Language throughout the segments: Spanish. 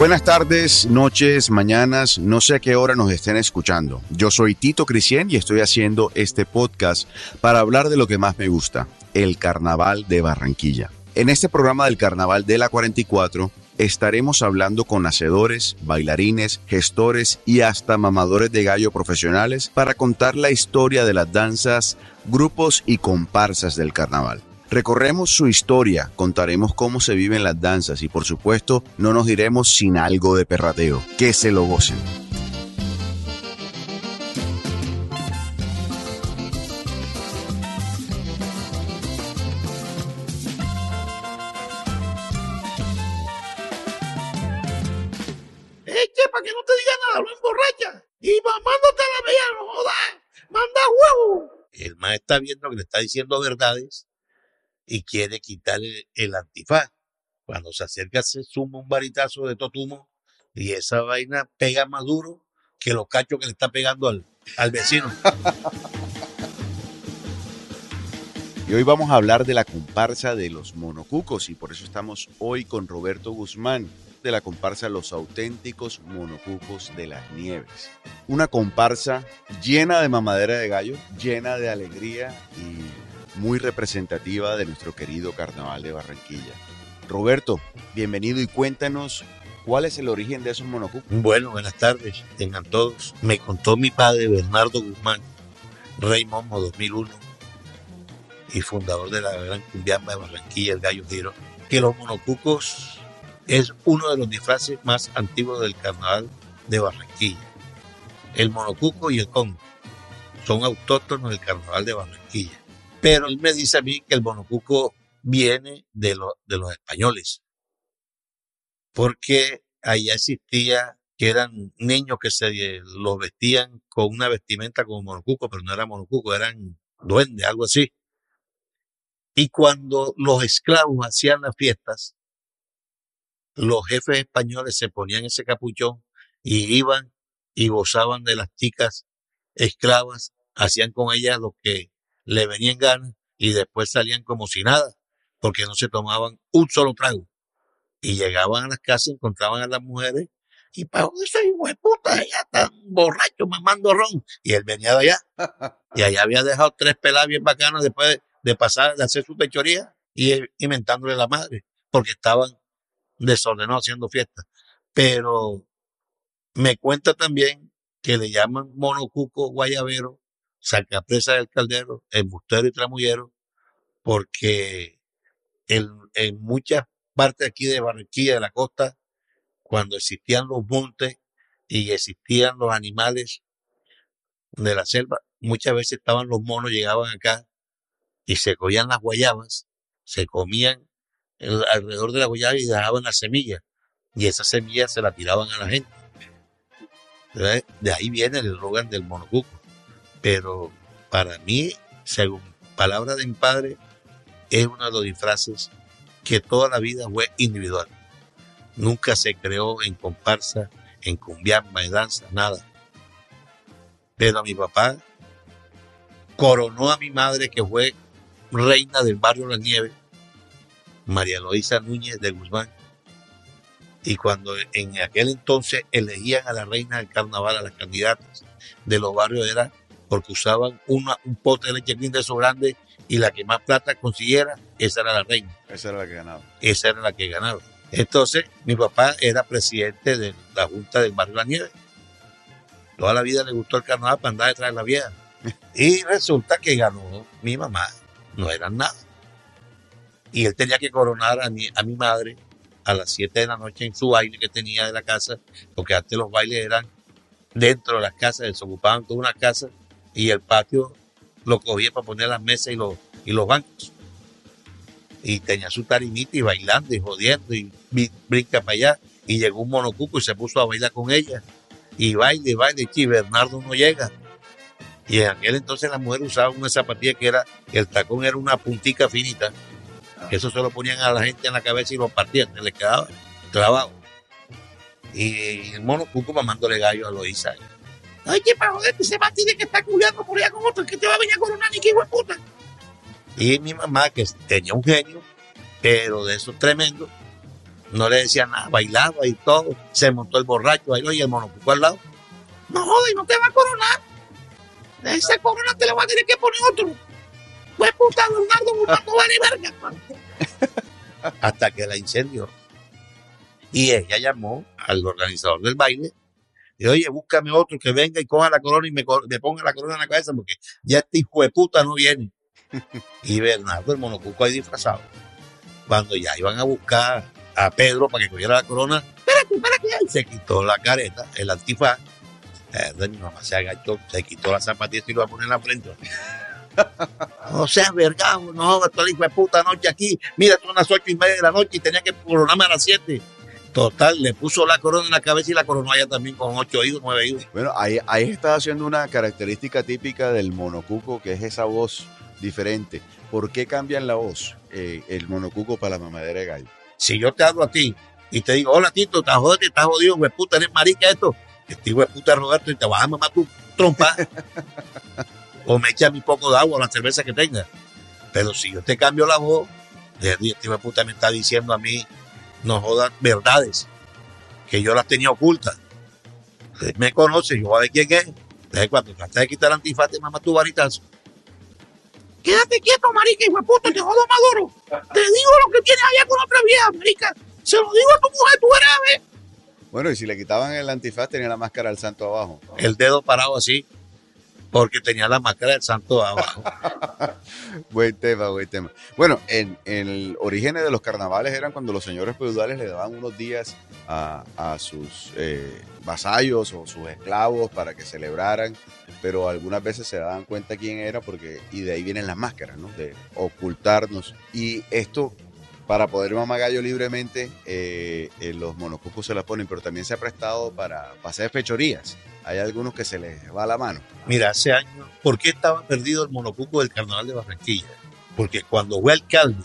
Buenas tardes, noches, mañanas, no sé a qué hora nos estén escuchando. Yo soy Tito Cristian y estoy haciendo este podcast para hablar de lo que más me gusta, el Carnaval de Barranquilla. En este programa del Carnaval de la 44 estaremos hablando con hacedores, bailarines, gestores y hasta mamadores de gallo profesionales para contar la historia de las danzas, grupos y comparsas del carnaval. Recorremos su historia, contaremos cómo se viven las danzas y por supuesto no nos diremos sin algo de perrateo. Que se lo gocen. Eche, para que no te diga nada, lo emborracha. Y mamándote la bella, no jodas. Manda huevo. El maestro está viendo que le está diciendo verdades y quiere quitarle el antifaz. Cuando se acerca se suma un varitazo de totumo y esa vaina pega más duro que los cachos que le está pegando al, al vecino. Y hoy vamos a hablar de la comparsa de los monocucos y por eso estamos hoy con Roberto Guzmán de la comparsa Los auténticos monocucos de las nieves. Una comparsa llena de mamadera de gallo, llena de alegría y muy representativa de nuestro querido carnaval de Barranquilla. Roberto, bienvenido y cuéntanos cuál es el origen de esos monocucos. Bueno, buenas tardes, tengan todos. Me contó mi padre Bernardo Guzmán, Rey Momo 2001 y fundador de la Gran Cumbiamba de Barranquilla, el Gallo Giro, que los monocucos es uno de los disfraces más antiguos del carnaval de Barranquilla. El monocuco y el congo son autóctonos del carnaval de Barranquilla. Pero él me dice a mí que el monocuco viene de, de los españoles, porque allá existía que eran niños que se los vestían con una vestimenta como monocuco, pero no era monocuco, eran duendes, algo así. Y cuando los esclavos hacían las fiestas, los jefes españoles se ponían ese capuchón y iban y gozaban de las chicas esclavas, hacían con ellas lo que le venía en gana y después salían como si nada, porque no se tomaban un solo trago. Y llegaban a las casas y encontraban a las mujeres y para dónde soy hijo de puta, están borrachos mamando ron. Y él venía de allá. Y allá había dejado tres peladas bien bacanas después de, de pasar, de hacer su pechoría y él inventándole la madre, porque estaban desordenados haciendo fiesta. Pero me cuenta también que le llaman monocuco guayabero, sacapresa del caldero, embustero y tramullero, porque en, en muchas partes aquí de Barranquilla, de la costa, cuando existían los montes y existían los animales de la selva, muchas veces estaban los monos, llegaban acá y se cogían las guayabas, se comían alrededor de la guayaba y dejaban las semillas. Y esas semillas se las tiraban a la gente. De ahí viene el eslogan del monocuco. Pero para mí, según palabra de mi padre, es uno de los disfraces que toda la vida fue individual. Nunca se creó en comparsa, en cumbiamba, en danza, nada. Pero mi papá coronó a mi madre, que fue reina del barrio La Nieve, María Loisa Núñez de Guzmán. Y cuando en aquel entonces elegían a la reina del carnaval, a las candidatas de los barrios, era porque usaban una, un pote de leche de eso grande y la que más plata consiguiera, esa era la reina Esa era la que ganaba. esa era la que ganaba. Entonces, mi papá era presidente de la Junta del Barrio La Nieve. Toda la vida le gustó el carnaval para andar detrás de la vieja. Y resulta que ganó mi mamá. No eran nada. Y él tenía que coronar a mi, a mi madre a las 7 de la noche en su baile que tenía de la casa, porque antes los bailes eran dentro de las casas, desocupaban toda una casa y el patio lo cogía para poner las mesas y los, y los bancos. Y tenía su tarimita y bailando y jodiendo y brinca para allá. Y llegó un monocuco y se puso a bailar con ella. Y baile, baile y Bernardo no llega. Y en aquel entonces las mujeres usaban una zapatilla que era el tacón era una puntica finita. Que eso se lo ponían a la gente en la cabeza y lo partían se les quedaba clavado. Y el monocuco mamándole gallo a Loisa Oye, para joderte, ese man tiene que estar culiando por allá con otro que te va a venir a coronar ni que hijo de puta. Y mi mamá, que tenía un genio, pero de esos tremendos, No le decía nada, bailaba y todo. Se montó el borracho, bailó y el monocuco al lado. No jodas, y no te va a coronar. Esa corona te la va a tener que poner otro. Pues puta, Leonardo buscando vale verga. hasta que la incendió. Y ella llamó al organizador del baile y oye, búscame otro que venga y coja la corona y me, me ponga la corona en la cabeza porque ya este hijo de puta no viene. Y Bernardo, el monocuco ahí disfrazado. Cuando ya iban a buscar a Pedro para que cogiera la corona, Espérate, espérate. se quitó la careta, el antifaz. Eh, mi mamá se agachó, se quitó la zapatilla y lo va a poner en la frente. No seas vergado, no, estoy hijo de puta noche aquí. Mira, son las ocho y media de la noche y tenía que coronarme a las siete. Total, le puso la corona en la cabeza y la coronó allá también con ocho oídos, nueve oídos. Bueno, ahí, ahí está haciendo una característica típica del monocuco, que es esa voz diferente. ¿Por qué cambian la voz eh, el monocuco para la mamadera de gallo? Si yo te hablo a ti y te digo, hola Tito, estás jodido, estás jodido, güey, puta, eres marica esto. Este hijo de puta Roberto y te vas a mamar tu trompa. o me echa mi poco de agua o la cerveza que tenga. Pero si yo te cambio la voz, este hijo de puta me está diciendo a mí, no jodas verdades, que yo las tenía ocultas. Usted me conoce, yo voy a ver quién es. Entonces, cuando tratas de quitar el antifaz, te mama tu varitazo. Quédate quieto, marica, hijo de puta, te jodo Maduro. Te digo lo que tienes allá con otra vieja, marica. Se lo digo a tu mujer, tú eres ver. Bueno, y si le quitaban el antifaz, tenía la máscara del santo abajo. El dedo parado así, porque tenía la máscara del santo abajo. Buen tema, buen tema. Bueno, en, el origen de los carnavales eran cuando los señores feudales le daban unos días a, a sus eh, vasallos o sus esclavos para que celebraran, pero algunas veces se daban cuenta quién era porque y de ahí vienen las máscaras, ¿no? De ocultarnos. Y esto para poder mamar gallo libremente, eh, eh, los monocucos se la ponen, pero también se ha prestado para, para hacer fechorías. Hay algunos que se les va la mano. Mira, hace años, ¿por qué estaba perdido el monocuco del carnaval de Barranquilla? Porque cuando fue alcalde,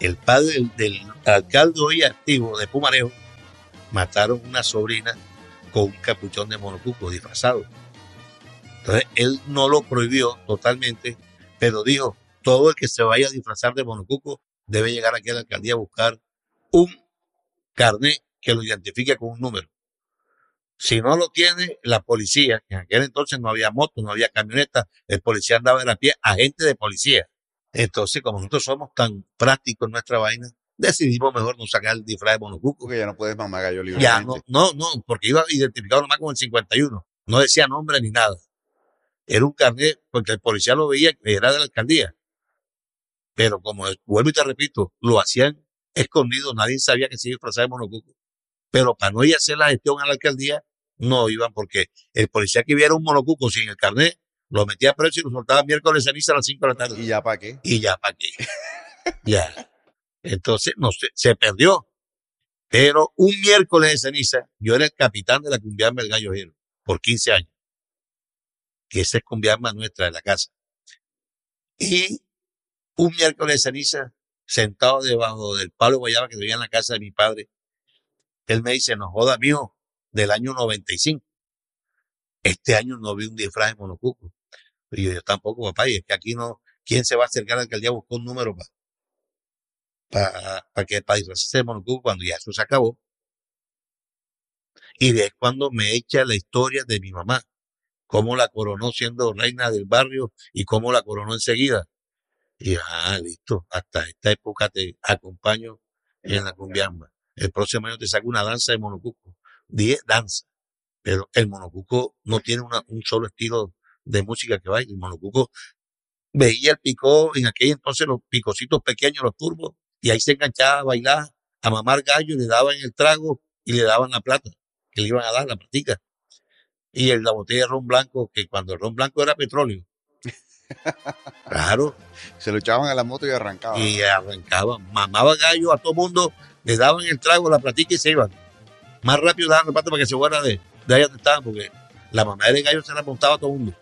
el padre del, del alcalde hoy activo de Pumarejo, mataron una sobrina con un capuchón de monocuco disfrazado. Entonces, él no lo prohibió totalmente, pero dijo, todo el que se vaya a disfrazar de monocuco debe llegar aquí a la alcaldía a buscar un carnet que lo identifique con un número. Si no lo tiene la policía, que en aquel entonces no había moto, no había camioneta, el policía andaba a pie, agente de policía. Entonces, como nosotros somos tan prácticos en nuestra vaina, decidimos mejor no sacar el disfraz de monocuco. Porque ya no puedes mamar gallo libremente. Ya, no, no, no, porque iba identificado nomás con el 51. No decía nombre ni nada. Era un carnet, porque el policía lo veía que era de la alcaldía. Pero como vuelvo y te repito, lo hacían escondido, nadie sabía que se iba a disfrazar de monocuco. Pero para no ir a hacer la gestión a la alcaldía, no iban porque el policía que viera un monocuco sin el carnet, lo metía preso y lo soltaba miércoles de ceniza a las 5 de la tarde. ¿Y ya para qué? Y ya, ¿para qué? ya. Entonces, no sé, se perdió. Pero un miércoles de ceniza, yo era el capitán de la cumbiamba del Gallo Jero por 15 años. Que esa es cumbiamba nuestra de la casa. Y un miércoles de ceniza, sentado debajo del palo de guayaba que tenía en la casa de mi padre, él me dice, no joda, mijo, del año 95. Este año no vi un disfraz de monocuco. Y yo, yo tampoco, papá, y es que aquí no, ¿quién se va a acercar a la alcaldía a buscar un número para para pa que para disfrazarse de monocuco cuando ya eso se acabó? Y es cuando me echa la historia de mi mamá, cómo la coronó siendo reina del barrio y cómo la coronó enseguida. Y ah, listo, hasta esta época te acompaño en la cumbiamba. El próximo año te saco una danza de monocuco. Diez danza. Pero el monocuco no tiene una- un solo estilo de música que baile. El monocuco veía el picó, en aquel entonces los picocitos pequeños, los turbos, y ahí se enganchaba a bailar, a mamar gallo, y le daban el trago y le daban la plata, que le iban a dar la platica. Y el- la botella de ron blanco, que cuando el ron blanco era petróleo. Claro, Se lo echaban a la moto y arrancaban. y arrancaban, mamaban gallo a todo mundo, le daban el trago, la platica y se iban. Más rápido daban plata para que se fuera de, de ahí donde estaban, porque la mamá de gallo se la montaba a todo mundo.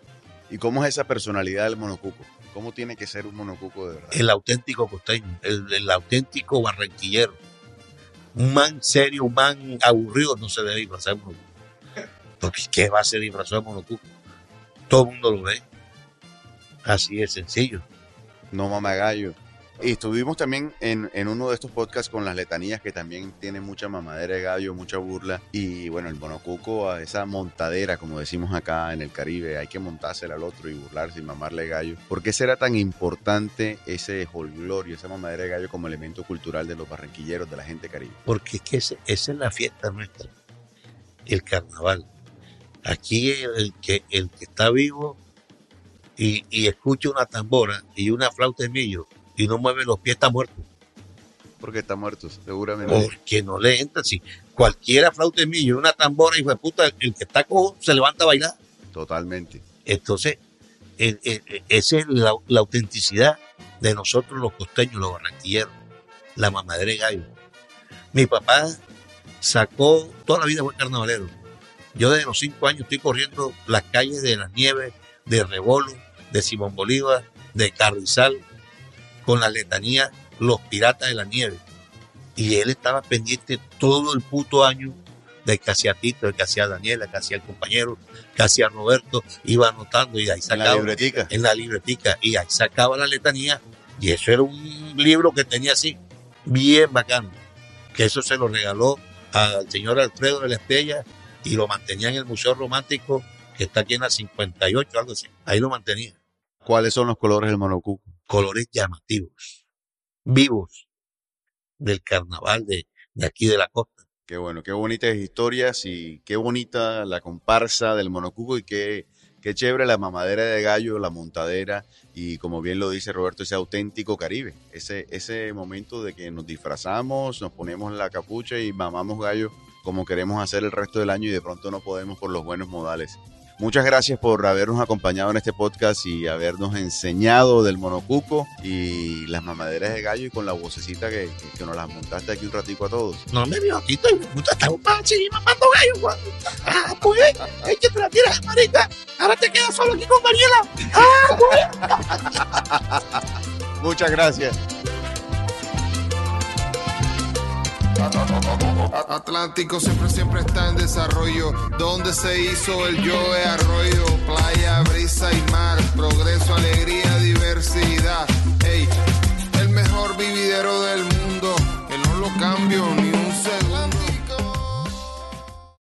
¿Y cómo es esa personalidad del monocuco? ¿Cómo tiene que ser un monocuco de verdad? el auténtico costeño, el, el auténtico barranquillero. Un man serio, un man aburrido no se debe disfrazar de monocuco. Porque ¿qué va a ser disfrazado de monocuco? Todo el mundo lo ve. Así es sencillo. No mama gallo. Y estuvimos también en, en, uno de estos podcasts con las letanías que también tienen mucha mamadera de gallo, mucha burla. Y bueno, el monocuco, a esa montadera, como decimos acá en el Caribe, hay que montársela al otro y burlarse y mamarle gallo. ¿Por qué será tan importante ese holglorio, esa mamadera de gallo como elemento cultural de los barranquilleros, de la gente caribe? Porque es que esa es la fiesta nuestra, el carnaval. Aquí el que, el que está vivo y, y escucha una tambora y una flauta de millo y no mueve los pies, está muerto. Porque está muerto, seguramente. Porque no le entra. Si cualquiera flauta de millo, una tambora, y de puta, el que está cojo se levanta a bailar. Totalmente. Entonces, esa es la, autenticidad de nosotros los costeños, los barranquilleros, la mamadera de gallo. Mi papá sacó, toda la vida fue carnavalero. Yo desde los cinco años estoy corriendo las calles de las nieves, de Rebolo, de Simón Bolívar, de Carrizal, con la letanía Los Piratas de la Nieve. Y él estaba pendiente todo el puto año de que hacía Tito, de que hacía Daniela, que hacía el compañero, que hacía Roberto, iba anotando y ahí sacaba. En la libretica. En la libretica. Y ahí sacaba la letanía. Y eso era un libro que tenía así, bien bacano. Que eso se lo regaló al señor Alfredo de la Estrella y lo mantenía en el Museo Romántico, que está aquí en la 58, algo así. Ahí lo mantenía. ¿Cuáles son los colores del monocuco? colores llamativos, vivos del carnaval de, aquí de la costa. Qué bueno, qué bonitas historias y qué bonita la comparsa del monocuco y qué, qué chévere la mamadera de gallo, la montadera y como bien lo dice Roberto, ese auténtico Caribe, ese, ese momento de que nos disfrazamos, nos ponemos la capucha y mamamos gallo como queremos hacer el resto del año y de pronto no podemos por los buenos modales. Muchas gracias por habernos acompañado en este podcast y habernos enseñado del monocuco y las mamaderas de gallo y con la vocecita que, que nos las montaste aquí un ratico a todos. No me vio aquí, estoy para seguir mamando gallo, Juan. Ah, pues, es que te la tiras, marica. Ahora te quedas solo aquí con Daniela. Ah, pues. Muchas gracias. Atlántico siempre, siempre está en desarrollo. Donde se hizo el yo es arroyo, playa, brisa y mar, progreso, alegría, diversidad. Ey, el mejor vividero del mundo, que no lo cambio ni un segundo.